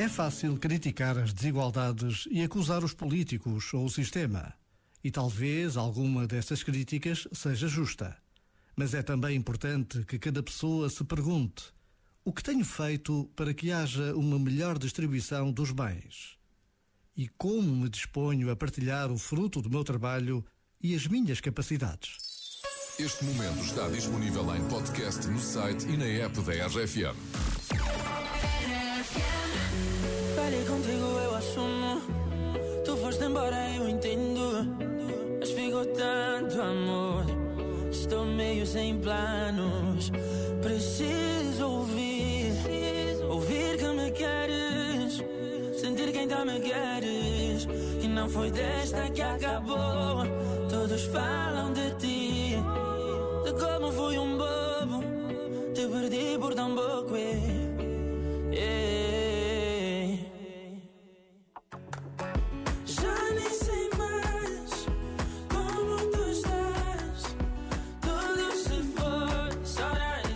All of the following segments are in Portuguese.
É fácil criticar as desigualdades e acusar os políticos ou o sistema. E talvez alguma dessas críticas seja justa. Mas é também importante que cada pessoa se pergunte: o que tenho feito para que haja uma melhor distribuição dos bens? E como me disponho a partilhar o fruto do meu trabalho e as minhas capacidades? Este momento está disponível em podcast no site e na app da RFM. Foste embora, eu entendo. Mas ficou tanto amor. Estou meio sem planos. Preciso ouvir. Ouvir que me queres. Sentir que ainda me queres. E não foi desta que acabou. Todos falam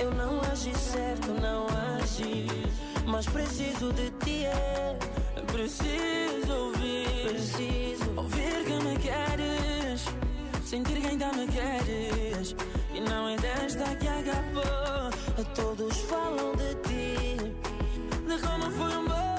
Eu não agi certo, não agi. Mas preciso de ti, é. Preciso ouvir. Preciso ouvir que me queres. Sentir que ainda me queres. E não é desta que acabou. Todos falam de ti. De como fui um bobo.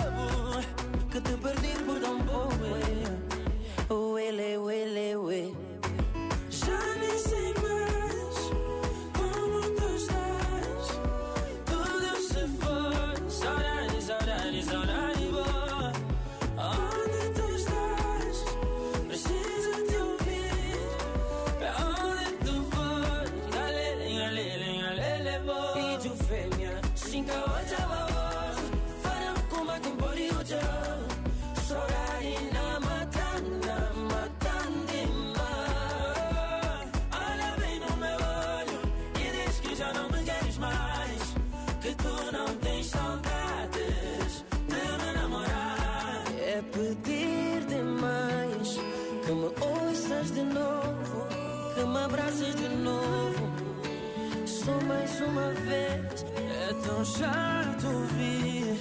Pedir demais que me ouças de novo, que me abraces de novo. Só mais uma vez é tão chato ouvir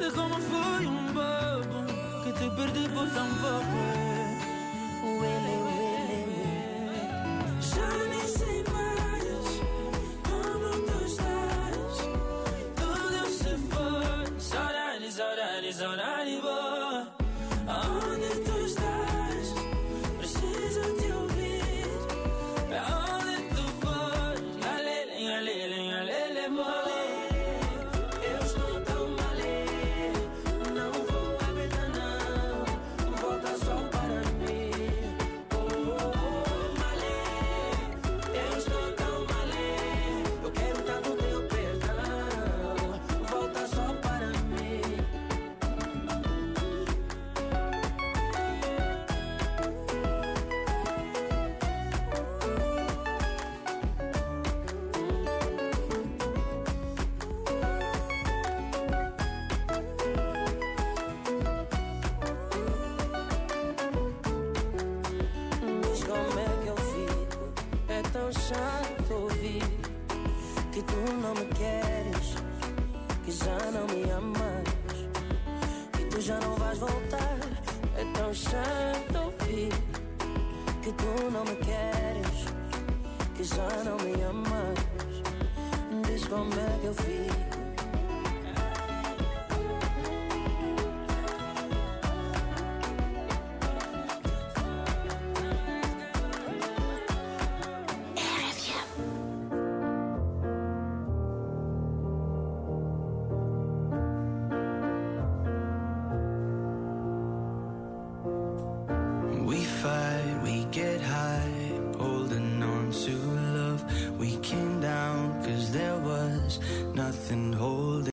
de como fui um bobo que te perdi por tão pouco. Ele, o ele. Já nem sei mais como tu estás. Tudo se foi. Saudade, saudade, saudade boa. Chato ouvir que tu não me queres, que já não me amas, que tu já não vais voltar. É tão chato ouvir que tu não me queres, que já não me amas. Diz como é que eu fico.